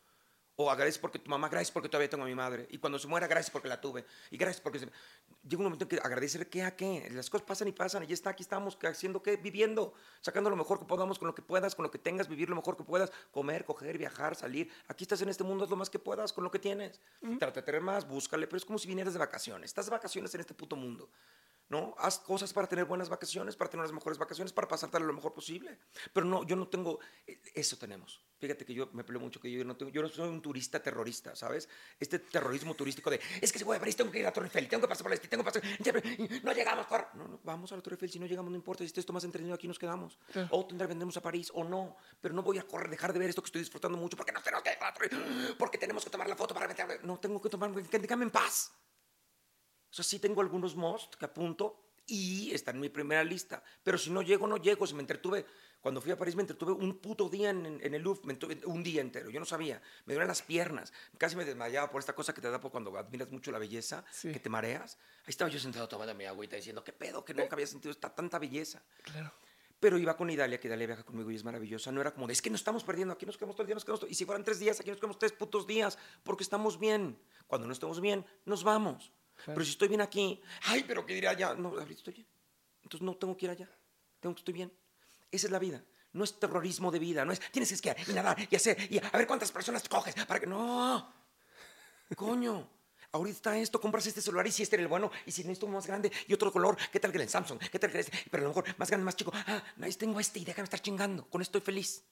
O agradeces porque tu mamá, gracias porque todavía tengo a mi madre. Y cuando se muera, gracias porque la tuve. Y gracias porque... se- Llega un momento en que agradecer qué a qué. Las cosas pasan y pasan. Y ya está, aquí estamos haciendo qué, viviendo. Sacando lo mejor que podamos con lo que puedas, con lo que tengas, vivir lo mejor que puedas. Comer, coger, viajar, salir. Aquí estás en este mundo, haz lo más que puedas con lo que tienes. Trata de tener más, búscale. Pero es como si vinieras de vacaciones. Estás de vacaciones en este puto mundo. ¿No? Haz cosas para tener buenas vacaciones, para tener las mejores vacaciones, para pasártela lo mejor posible. Pero no, yo no tengo, eh, eso tenemos. Fíjate que yo me peleo mucho que yo no tengo, yo no soy un turista terrorista, ¿sabes? Este terrorismo turístico de, es que si voy a París tengo que ir a Torre Eiffel, tengo que pasar por este, tengo que pasar, no llegamos, corre. No, no, vamos a la Torre Eiffel, si no llegamos no importa, si esto más entretenido aquí nos quedamos. O tendrá vendremos a París o no, pero no voy a correr, dejar de ver esto que estoy disfrutando mucho porque no tenemos que porque tenemos que tomar la foto para meter, no tengo que tomar, déjame en paz. O sea, sí tengo algunos most que apunto y están en mi primera lista. Pero si no llego, no llego. Si me entretuve, cuando fui a París me entretuve un puto día en, en- el Louvre, un día entero. Yo no sabía. Me duelen las piernas. Casi me desmayaba por esta cosa que te da por cuando admiras mucho la belleza, Sí. que te mareas. Ahí estaba yo sentado tomando mi agüita diciendo, ¿qué pedo? Que nunca había sentido esta tanta belleza. Claro. Pero iba con Idalia, que Idalia viaja conmigo y es maravillosa. No era como de, es que nos estamos perdiendo, aquí nos quedamos todo el día, nos quedamos todo-". Y si fueran tres días, aquí nos quedamos tres putos días, porque estamos bien. Cuando no estamos bien, nos vamos. Pero si estoy bien aquí, ay, pero ¿qué diré allá? No, ahorita estoy bien. Entonces no tengo que ir allá. Tengo que estoy bien. Esa es la vida. No es terrorismo de vida, no es tienes que esquiar y nadar y hacer y a ver cuántas personas coges para que. No. Coño. Ahorita esto, compras este celular y si este era el bueno, y si necesito uno más grande y otro color, ¿qué tal que el Samsung? ¿Qué tal que este? Pero a lo mejor más grande, más chico. Ah, nice, tengo este y déjame estar chingando. Con esto estoy feliz.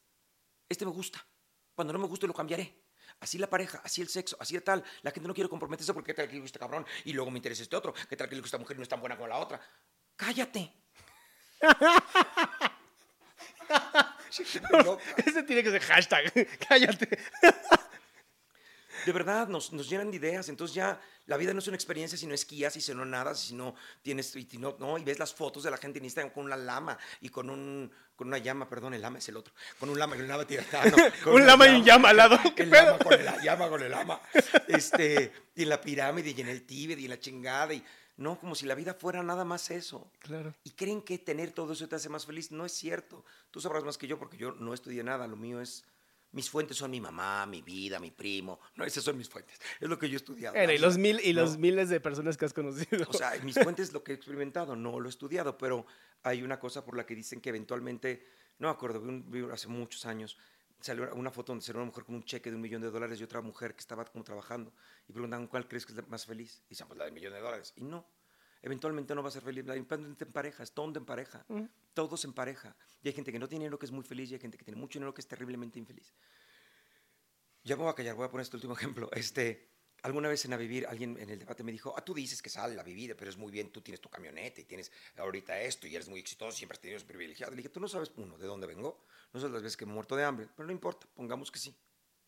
Este me gusta. Cuando no me guste lo cambiaré. Así la pareja, así el sexo, así de tal. La gente no quiere comprometerse porque qué tal que le gusta este cabrón y luego me interesa este otro. ¿Qué tal que le gusta esta mujer y no es tan buena como la otra? Cállate. Ese tiene que ser hashtag. Cállate. De verdad, nos, nos llenan de ideas. Entonces ya la vida no es una experiencia si no esquías y si no nadas, si no tienes, y, no, no, y ves las fotos de la gente en Instagram con una lama y con un, con una llama, perdón, el lama es el otro, con un lama y un lama tibetano. con Un lama y un llama al lado. ¿Qué El pedo? lama con el llama con el lama. Este, y en la pirámide y en el Tíbet y en la chingada y no, como si la vida fuera nada más eso. Claro. Y creen que tener todo eso te hace más feliz. No es cierto. Tú sabrás más que yo porque yo no estudié nada. Lo mío es. Mis fuentes son mi mamá, mi vida, mi primo. No, esas son mis fuentes. Es lo que yo he estudiado. Y los mil y No. los miles de personas que has conocido. O sea, mis fuentes es lo que he experimentado, no lo he estudiado, pero hay una cosa por la que dicen que eventualmente, no me acuerdo, vi, hace muchos años, salió una foto donde salió una mujer con un cheque de un millón de dólares y otra mujer que estaba como trabajando. Y preguntaban, ¿cuál crees que es la más feliz? Y dicen, pues la del millón de dólares. Y no. eventualmente no va a ser feliz. Eventualmente en pareja, es todo en pareja. Todos en pareja. Y hay gente que no tiene dinero que es muy feliz y hay gente que tiene mucho dinero que es terriblemente infeliz. Ya me voy a callar, voy a poner este último ejemplo. Este, alguna vez en A Vivir, alguien en el debate me dijo, ah, tú dices que sale la vivir, pero es muy bien, tú tienes tu camioneta y tienes ahorita esto y eres muy exitoso, siempre has tenido privilegiado. Le dije, tú no sabes, uno, de dónde vengo, no sabes las veces que he muerto de hambre, pero no importa, pongamos que sí.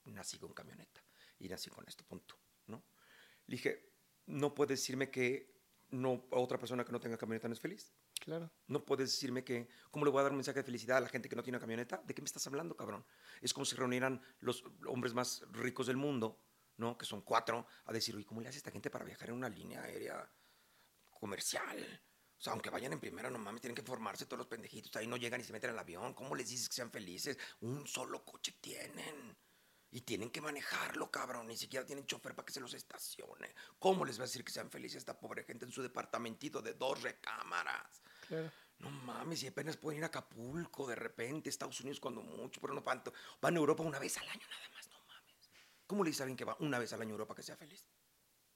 Nací con camioneta y nací con esto, punto, ¿no? Le dije, no puedes decirme que no, otra persona que no tenga camioneta no es feliz. Claro. No puedes decirme que, ¿cómo le voy a dar un mensaje de felicidad a la gente que no tiene camioneta? ¿De qué me estás hablando, cabrón? Es como si reunieran los hombres más ricos del mundo, ¿no? Que son cuatro, a decir, oye, ¿cómo le hace esta gente para viajar en una línea aérea comercial? O sea, aunque vayan en primera, no mames, tienen que formarse todos los pendejitos. Ahí no llegan y se meten al avión. ¿Cómo les dices que sean felices? Un solo coche tienen. Y tienen que manejarlo, cabrón. Ni siquiera tienen chofer para que se los estacione. ¿Cómo les va a decir que sean felices esta pobre gente en su departamentito de dos recámaras? Claro. No mames, y apenas pueden ir a Acapulco de repente, Estados Unidos cuando mucho, pero no tanto. Van a Europa una vez al año nada más, no mames. ¿Cómo le dice a alguien que va una vez al año a Europa que sea feliz?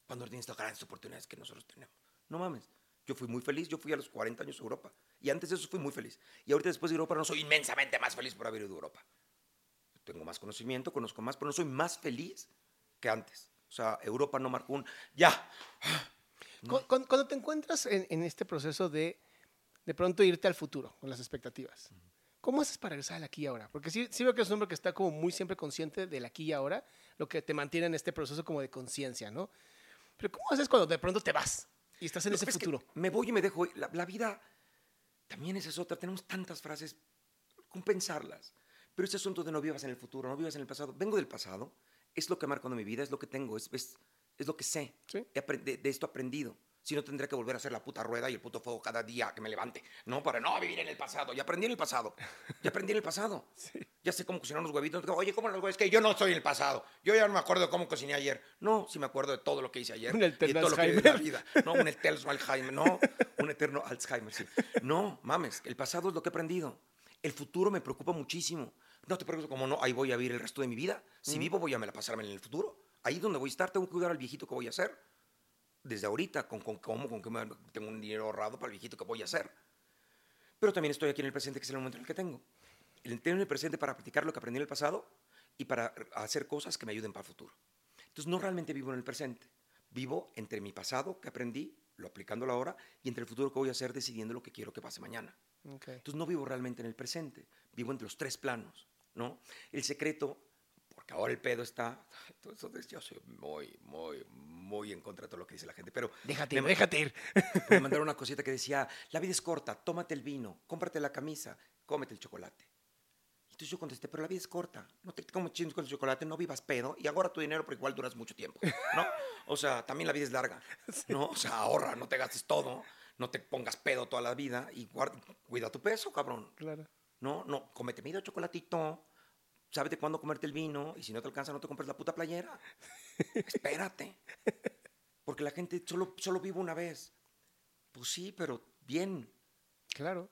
Cuando tiene estas grandes oportunidades que nosotros tenemos. No mames. Yo fui muy feliz, yo fui a los 40 años a Europa. Y antes de eso fui muy feliz. Y ahorita después de Europa no soy inmensamente más feliz por haber ido a Europa tengo más conocimiento, conozco más, pero no soy más feliz que antes. O sea, Europa no marcó un... Ya. Cuando, cuando te encuentras en, en, este proceso de de pronto irte al futuro con las expectativas, ¿cómo haces para regresar al aquí y ahora? Porque sí, sí veo que es un hombre que está como muy siempre consciente del aquí y ahora, lo que te mantiene en este proceso como de conciencia, ¿no? Pero ¿cómo haces cuando de pronto te vas y estás en ese futuro? me voy y me dejo. La, la vida también esa es otra. Tenemos tantas frases, compensarlas. Pero este asunto de no vivas en el futuro, no vivas en el pasado, vengo del pasado, es lo que ha marcado mi vida, es lo que tengo, es, es, es lo que sé. ¿Sí? De, de, esto aprendido. Si no, tendría que volver a hacer la puta rueda y el puto fuego cada día que me levante. No, para no vivir en el pasado. Ya aprendí en el pasado. Ya aprendí en el pasado. Sí. Ya sé cómo cocinar unos huevitos. Oye, ¿cómo los huevos? Que yo no en el pasado. Yo ya no me acuerdo de cómo cociné ayer. No, sí me acuerdo de todo lo que hice ayer. Un y eterno lo que Alzheimer. en la vida. No, un eterno Alzheimer. No, un eterno Alzheimer, sí. No, mames, el pasado es lo que he aprendido. El futuro me preocupa muchísimo. No te preocupes, como no, ahí voy a vivir el resto de mi vida. Si vivo, voy a me la pasarme en el futuro. Ahí donde voy a estar, tengo que cuidar al viejito que voy a hacer. Desde ahorita, con, con cómo, con me- tengo un dinero ahorrado para el viejito que voy a hacer. Pero también estoy aquí en el presente, que es el momento en el que tengo. El tener el presente para practicar lo que aprendí en el pasado y para hacer cosas que me ayuden para el futuro. Entonces, no realmente vivo en el presente. Vivo entre mi pasado que aprendí, lo aplicándolo ahora, y entre el futuro que voy a hacer decidiendo lo que quiero que pase mañana. Ok. Entonces no vivo realmente en el presente, vivo entre los tres planos, ¿no? El secreto, porque ahora el pedo está, entonces yo soy muy, muy, muy en contra de todo lo que dice la gente, pero Déjate me ir, ma- déjate ir. me mandaron una cosita que decía, la vida es corta, tómate el vino, cómprate la camisa, cómete el chocolate. Entonces yo contesté, pero la vida es corta, no te comas chingos con el chocolate, no vivas pedo y ahorra tu dinero porque igual duras mucho tiempo, ¿no? O sea, también la vida es larga, ¿no? O sea, ahorra, no te gastes todo, no te pongas pedo toda la vida y guarda, cuida tu peso, cabrón. Claro. No, no, comete medio chocolatito, sábete cuándo comerte el vino y si no te alcanza no te compres la puta playera. Espérate. Porque la gente solo, solo vive una vez. Pues sí, pero bien. Claro.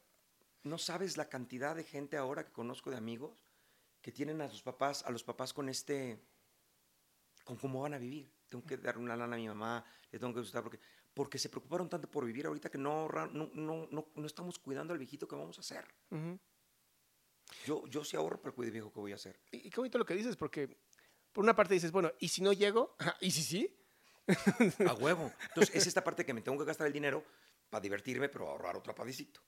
No sabes la cantidad de gente ahora que conozco de amigos que tienen a sus papás, a los papás con este, con cómo van a vivir. Tengo que dar una lana a mi mamá, le tengo que gustar porque, porque se preocuparon tanto por vivir ahorita que no, no, no, no, no estamos cuidando al viejito que vamos a hacer. Ujú. Yo, yo sí ahorro para el cuide viejo que voy a hacer. Y y qué bonito lo que dices, porque por una parte dices, bueno, ¿y si no llego? ¿Y si sí? A huevo. Entonces, es esta parte que me tengo que gastar el dinero para divertirme, pero ahorrar otro padecito.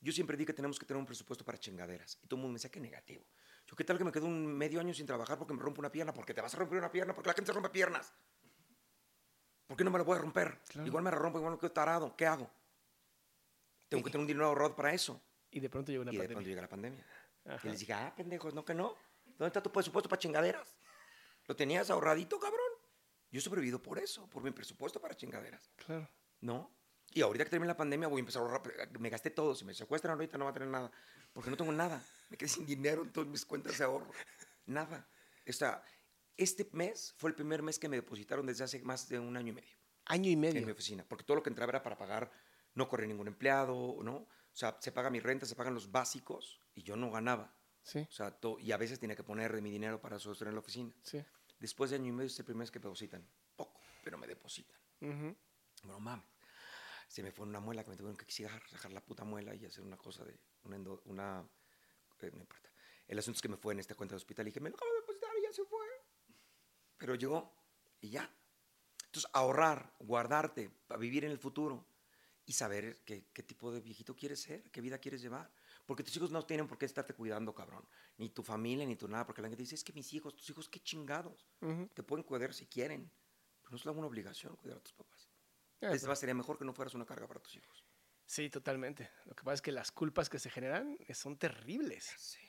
Yo siempre di que tenemos que tener un presupuesto para chingaderas. Y todo el mundo me decía que negativo. Yo, ¿qué tal que me quedo un medio año sin trabajar porque me rompo una pierna? Porque te vas a romper una pierna, porque la gente se rompe piernas. ¿Por qué no me la voy a romper? Claro. Igual me la rompo, igual me quedo tarado. ¿Qué hago? Tengo que tener un dinero ahorrado para eso. Y de pronto llega una y de pandemia. pronto llega la pandemia. Ajá. Y les dije, ah, pendejos, no que no. ¿Dónde está tu presupuesto para chingaderas? ¿Lo tenías ahorradito, cabrón? Yo he sobrevivido por eso, por mi presupuesto para chingaderas. Claro. ¿No? Y ahorita que termine la pandemia voy a empezar a ahorrar. pero Me gasté todo. Si me secuestran ahorita no va a tener nada. Porque no tengo nada. Me quedé sin dinero en todas mis cuentas de ahorro. Nada. O sea, este mes fue el primer mes que me depositaron desde hace más de un año y medio Año y en mi medio. oficina. Porque todo lo que entraba era para pagar, no correr ningún empleado, ¿no? O sea, se paga mi renta, se pagan los básicos y yo no ganaba. Sí, O sea, y a veces tenía que poner de mi dinero para sostener la oficina. sí. Después de año y medio es el primer mes que me depositan. Poco, pero me depositan. Ujú. Bueno, mames. se me fue una muela que me tuvieron que sacar, sacar la puta muela y hacer una cosa de una, endo- una eh, no importa. El asunto es que me fue en esta cuenta de hospital y dije, me lo acabo de depositar y ya se fue. Pero llegó y ya. Entonces, ahorrar, guardarte para vivir en el futuro y saber qué, qué tipo de viejito quieres ser, qué vida quieres llevar. Porque tus hijos no tienen por qué estarte cuidando, cabrón. Ni tu familia, ni tu nada. Porque la gente dice, es que mis hijos, tus hijos, qué chingados. Te pueden cuidar si quieren. Pero no es una obligación cuidar a tus papás. Ah, Es más, sería mejor que no fueras una carga para tus hijos. Sí, totalmente. Lo que pasa es que las culpas que se generan eh, son terribles. Sí.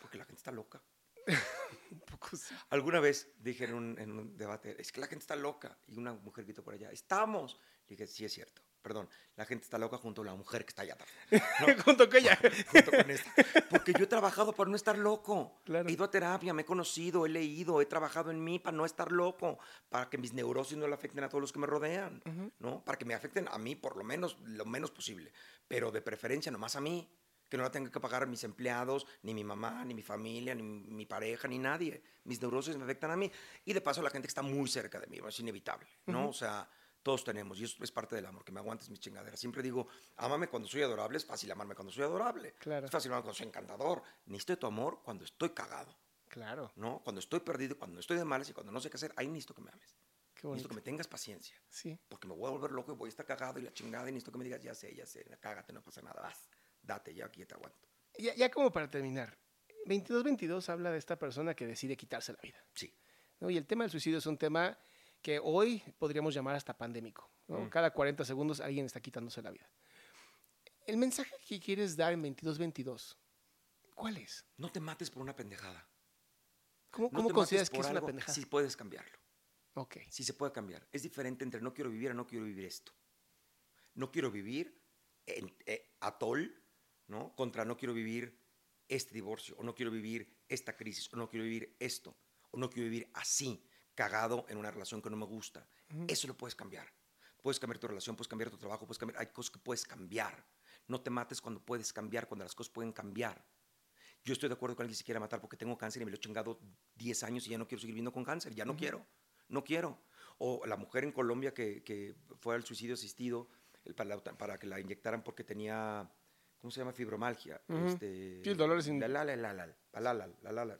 Porque la gente está loca. Un poco sí. Alguna vez dije en un, en un debate, es que la gente está loca. Y una mujer gritó por allá, estamos. Le dije, sí es cierto. Perdón, la gente está loca junto a la mujer que está allá atrás. Junto con ella. junto con esta. Porque yo he trabajado para no estar loco. Claro. He ido a terapia, me he conocido, he leído, he trabajado en mí para no estar loco, para que mis neurosis no le afecten a todos los que me rodean, ¿no? Para que me afecten a mí por lo menos, lo menos posible, pero de preferencia nomás a mí, que no la tenga que pagar mis empleados, ni mi mamá, ni mi familia, ni mi pareja, ni nadie. Mis neurosis me afectan a mí. Y de paso la gente que está muy cerca de mí, es inevitable, ¿no? O sea, todos tenemos, y eso es parte del amor, que me aguantes mis chingaderas. Siempre digo, ámame cuando soy adorable, es fácil amarme cuando soy adorable. Claro. Es fácil amarme cuando soy encantador. Necesito tu amor cuando estoy cagado, Claro. ¿no? Cuando estoy perdido, cuando estoy de malas y cuando no sé qué hacer, ahí necesito que me ames. Qué Necesito que me tengas paciencia. Sí. Porque me voy a volver loco y voy a estar cagado y la chingada y necesito que me digas, ya sé, ya sé, cágate, no pasa nada, vas, date, ya aquí te aguanto. Ya, ya como para terminar. 2222 habla de esta persona que decide quitarse la vida. Sí. ¿no? Y el tema del suicidio es un tema que hoy podríamos llamar hasta pandémico. ¿no? Cada 40 segundos alguien está quitándose la vida. El mensaje que quieres dar en 2222, ¿cuál es? No te mates por una pendejada. ¿Cómo, No cómo consideras que es una pendejada? Si puedes cambiarlo. Ok. Sí se puede cambiar. Es diferente entre no quiero vivir a no quiero vivir esto. No quiero vivir en eh, atol, ¿no? Contra no quiero vivir este divorcio, o no quiero vivir esta crisis, o no quiero vivir esto, o no quiero vivir así, cagado en una relación que no me gusta. Eso lo puedes cambiar. Puedes cambiar tu relación, puedes cambiar tu trabajo, puedes cambiar. Hay cosas que puedes cambiar. No te mates cuando puedes cambiar, cuando las cosas pueden cambiar. Yo estoy de acuerdo con alguien que se quiera matar porque tengo cáncer y me lo he chingado 10 años y ya no quiero seguir viviendo con cáncer. Ya no quiero. No quiero. O la mujer en Colombia que, que fue al suicidio asistido el- para, la- para que la inyectaran porque tenía, ¿cómo se llama? Fibromalgia. este, Sí, el dolor es in- La, la, la, la, la, la, la, la, la, la, la,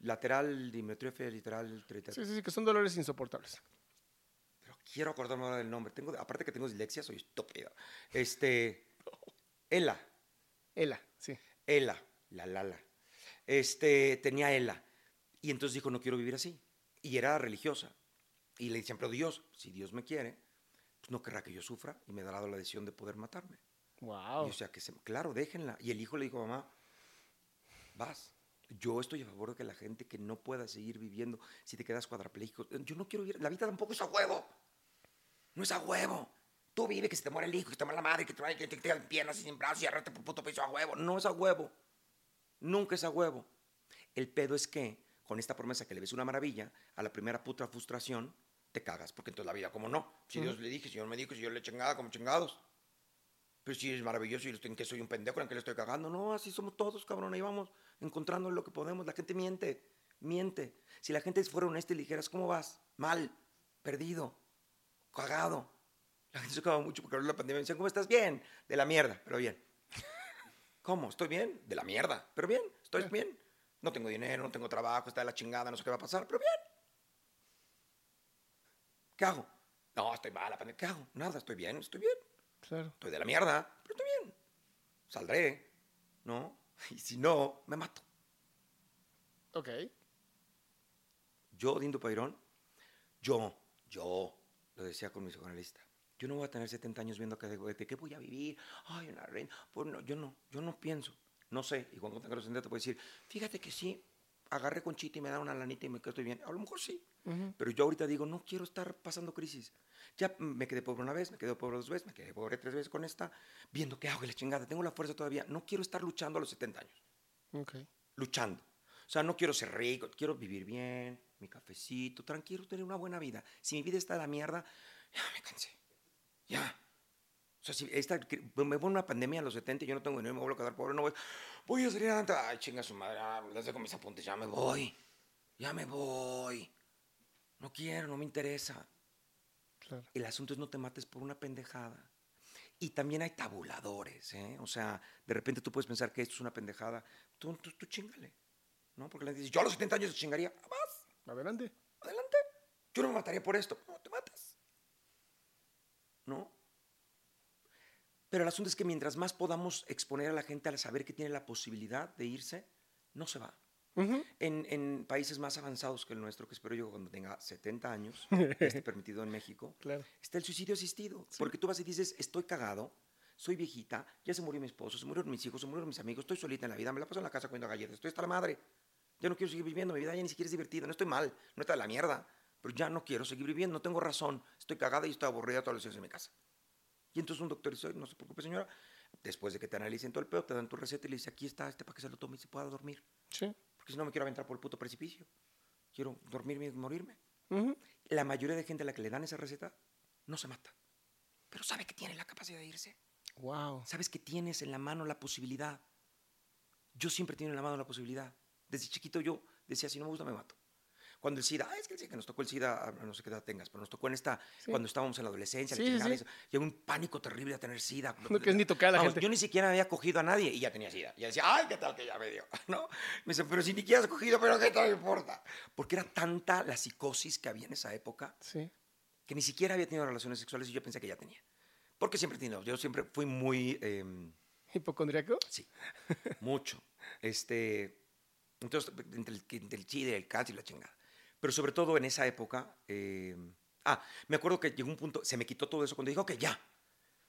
Lateral, dimetrofia, literal, trital. Sí, sí, sí, que son dolores insoportables. Pero quiero acordarme ahora del nombre. Tengo, aparte que tengo dislexia, soy estúpido. Este, Ela. Ela, sí. Ela, la Lala. Este, tenía Ela. Y entonces dijo, no quiero vivir así. Y era religiosa. Y le decían, pero Dios, si Dios me quiere, pues no querrá que yo sufra y me dará la decisión de poder matarme. Wow. Y o sea, que se, claro, déjenla. Y el hijo le dijo, mamá, vas. Yo estoy a favor de que la gente que no pueda seguir viviendo, si te quedas cuadrapléjico, yo no quiero vivir, la vida tampoco es a huevo. No es a huevo. Tú vive que se te muere el hijo, que se te muere la madre, que te, que te quedan piernas y sin brazos y arrate por puto piso a huevo. No es a huevo. Nunca es a huevo. El pedo es que, con esta promesa que le ves una maravilla, a la primera puta frustración, te cagas. Porque entonces la vida, como no? Si Dios le dije, si Dios me dijo, si yo le chingada, como chingados. Pero si es maravilloso y en que soy un pendejo, en que le estoy cagando. No, así somos todos, cabrón. Ahí vamos encontrando lo que podemos. La gente miente, miente. Si la gente fuera honesta y ligeras, ¿cómo vas? Mal, perdido, cagado. La gente se acaba mucho porque ahora la pandemia me decían, ¿cómo estás? Bien, de la mierda, pero bien. ¿Cómo? ¿Estoy bien? De la mierda, pero bien, estoy bien. No tengo dinero, no tengo trabajo, está de la chingada, no sé qué va a pasar, pero bien. ¿Qué hago? No, estoy mal, la pandemia. ¿Qué hago? Nada, estoy bien, estoy bien. Claro. Estoy de la mierda, pero estoy bien. Saldré, ¿no? Y si no, me mato. Ok. Yo, Dindo Pairón, yo, yo, lo decía con mi psicoanalista, yo no voy a tener 70 años viendo que, de, de qué voy a vivir, ay, una reina, pues no, yo no, yo no pienso, no sé, y cuando tenga los 70 te puedo decir, fíjate que sí, agarré conchita y me da una lanita y me quedo estoy bien, a lo mejor sí, pero yo ahorita digo, no quiero estar pasando crisis, ya me quedé pobre una vez, me quedé pobre dos veces, me quedé pobre tres veces con esta, viendo qué hago y la chingada, tengo la fuerza todavía, no quiero estar luchando a los 70 años Ok. luchando. O sea, no quiero ser rico, quiero vivir bien, mi cafecito, tranquilo, tener una buena vida. Si mi vida está de la mierda, ya me cansé. Ya. O sea, si esta, me voy una pandemia a los 70 y yo no tengo dinero, me vuelvo a quedar pobre, no voy, voy a salir adelante. Ay, chinga su madre, ah, les dejo mis apuntes, ya me voy. Ya me voy. No quiero, no me interesa. Claro. El asunto es no te mates por una pendejada. Y también hay tabuladores, ¿eh? O sea, de repente tú puedes pensar que esto es una pendejada. Tú, tú, tú chingale, ¿no? Porque la gente dice, yo a los 70 años chingaría. Vas, Adelante. adelante. Yo no me mataría por esto. No, te matas. ¿No? Pero el asunto es que mientras más podamos exponer a la gente al saber que tiene la posibilidad de irse, no se va. En, en países más avanzados que el nuestro, que espero yo cuando tenga 70 años, esté permitido en México, Claro. está el suicidio asistido. Porque tú vas y dices, estoy cagado, soy viejita, ya se murió mi esposo, se murieron mis hijos, se murieron mis amigos, estoy solita en la vida, me la paso en la casa comiendo galletas, estoy hasta la madre. Ya no quiero seguir viviendo, mi vida ya ni siquiera es divertida, no estoy mal, no está de la mierda, pero ya no quiero seguir viviendo, no tengo razón, estoy cagada y estoy aburrida todos los días en mi casa. Y entonces un doctor dice, "Oye, no se preocupe señora, después de que te analicen todo el pedo, te dan tu receta y le dice, aquí está este para que se lo tome y se pueda dormir. Sí. Porque si no me quiero aventar por el puto precipicio. Quiero dormirme y morirme. La mayoría de gente a la que le dan esa receta no se mata. Pero sabe que tiene la capacidad de irse. Wow. Sabes que tienes en la mano la posibilidad. Yo siempre tengo en la mano la posibilidad. Desde chiquito yo decía, si no me gusta, me mato. Cuando el SIDA, ah, es que el SIDA, que nos tocó el SIDA, ah, no sé qué edad tengas, pero nos tocó en esta, Sí. cuando estábamos en la adolescencia, Sí, sí, y un pánico terrible de tener SIDA. No quieres ni tocar a la Vamos, gente. Yo ni siquiera había cogido a nadie y ya tenía SIDA. Y ya decía, ay, qué tal que ya me dio, ¿no? Me dice, pero si ni siquiera has cogido, pero qué te importa. Porque era tanta la psicosis que había en esa época que ni siquiera había tenido relaciones sexuales y yo pensé que ya tenía. Porque siempre he tenido, yo siempre fui muy, em, ¿Hipocondriaco? sí, mucho. Este, entonces, entre el, entre el chile, el cáncer y la chingada. Pero sobre todo en esa época, em, ah, me acuerdo que llegó un punto, se me quitó todo eso cuando dijo que ya,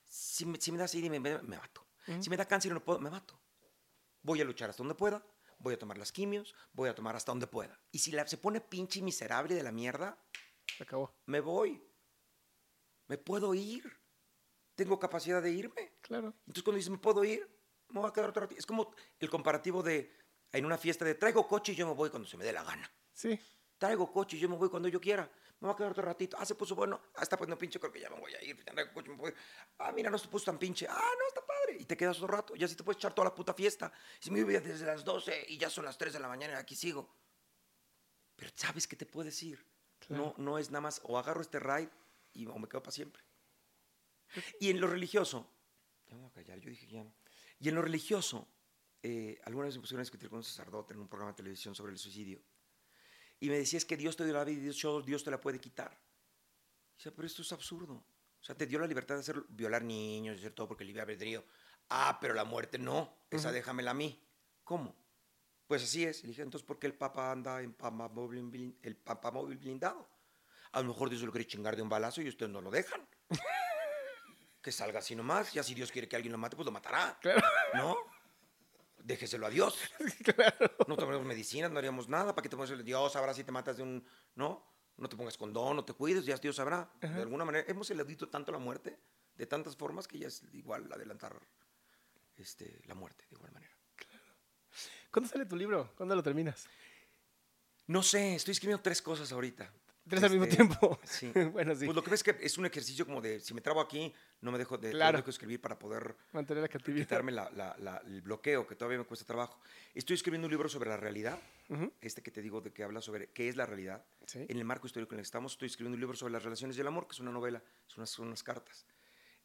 si me, si me da SIDA me, me, me mato. Si me da cáncer y no puedo, me mato. Voy a luchar hasta donde pueda, voy a tomar las quimios, voy a tomar hasta donde pueda. Y si la- se pone pinche miserable de la mierda, Se acabó. me voy. Me puedo ir. Tengo capacidad de irme. Claro. Entonces cuando dices, me puedo ir, me voy a quedar otro ratito. Es como el comparativo de, en una fiesta de, traigo coche y yo me voy cuando se me dé la gana. Sí. Traigo coche y yo me voy cuando yo quiera. Me voy a quedar otro ratito. Ah, se puso bueno. Ah, está pues no pinche, creo que ya me voy a ir. Traigo coche, me voy. Ah, mira, no se puso tan pinche. Ah, no, está padre. Y te quedas otro rato. Y así te puedes echar toda la puta fiesta. Si me voy desde las 12 y ya son las 3 de la mañana y aquí sigo. Pero sabes que te puedes ir. No, no es nada más o agarro este ride y, o me quedo para siempre. Y en lo religioso, ya me voy a callar, yo dije ya. Y en lo religioso, eh, alguna vez me pusieron a discutir con un sacerdote en un programa de televisión sobre el suicidio. Y me decía, es que Dios te dio la vida y Dios, Dios te la puede quitar. Y decía, pero esto es absurdo. O sea, te dio la libertad de hacer, violar niños, hacer todo porque libre albedrío. Ah, pero la muerte no. Esa déjamela a mí. ¿Cómo? Pues así es. Y le dije, entonces, ¿por qué el Papa anda en papamóvil, blin- el papamóvil blindado? A lo mejor Dios lo quiere chingar de un balazo y ustedes no lo dejan. que salga así nomás. Y así Dios quiere que alguien lo mate, pues lo matará. Claro. ¿No? Déjeselo a Dios. claro. No tomaremos medicinas, no haríamos nada. ¿Para qué te pones Dios sabrá si te matas de un. No, no te pongas condón, no te cuides, ya Dios sabrá. De alguna manera, hemos eludido tanto la muerte de tantas formas que ya es igual adelantar este, la muerte, de igual manera. ¿Cuándo sale tu libro? ¿Cuándo lo terminas? No sé, estoy escribiendo tres cosas ahorita. Tres al mismo Este, tiempo. Sí. bueno, sí. Pues lo que ves que es un ejercicio como de, si me trabo aquí, no me dejo de, Claro. que escribir para poder Mantener la cautividad. quitarme la- la- la- el bloqueo que todavía me cuesta trabajo. Estoy escribiendo un libro sobre la realidad, Ujú. este que te digo de que habla sobre qué es la realidad. Sí. En el marco histórico en el que estamos, estoy escribiendo un libro sobre las relaciones y el amor, que es una novela, son unas, son unas cartas.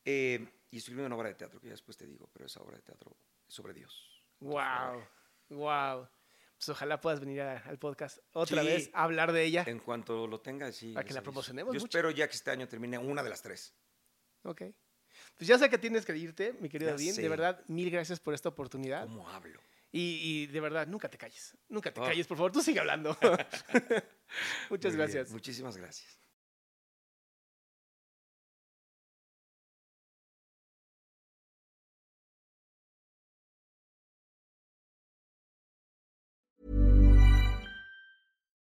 Eh, y estoy escribiendo una obra de teatro, que ya después te digo, pero esa obra de teatro es sobre Dios. Wow. Wow. Pues ojalá puedas venir a- al podcast otra Sí. vez a hablar de ella. En cuanto lo tenga, sí. Para que la promocionemos Yo mucho. espero ya que este año termine una de las tres. Ok. Pues ya sé que tienes que irte, mi querido Dean. De verdad, mil gracias por esta oportunidad. ¿Cómo hablo? Y, y de verdad, nunca te calles. Nunca te Oh. calles, por favor. Tú sigue hablando. Muchas Muy bien, gracias. Muchísimas gracias.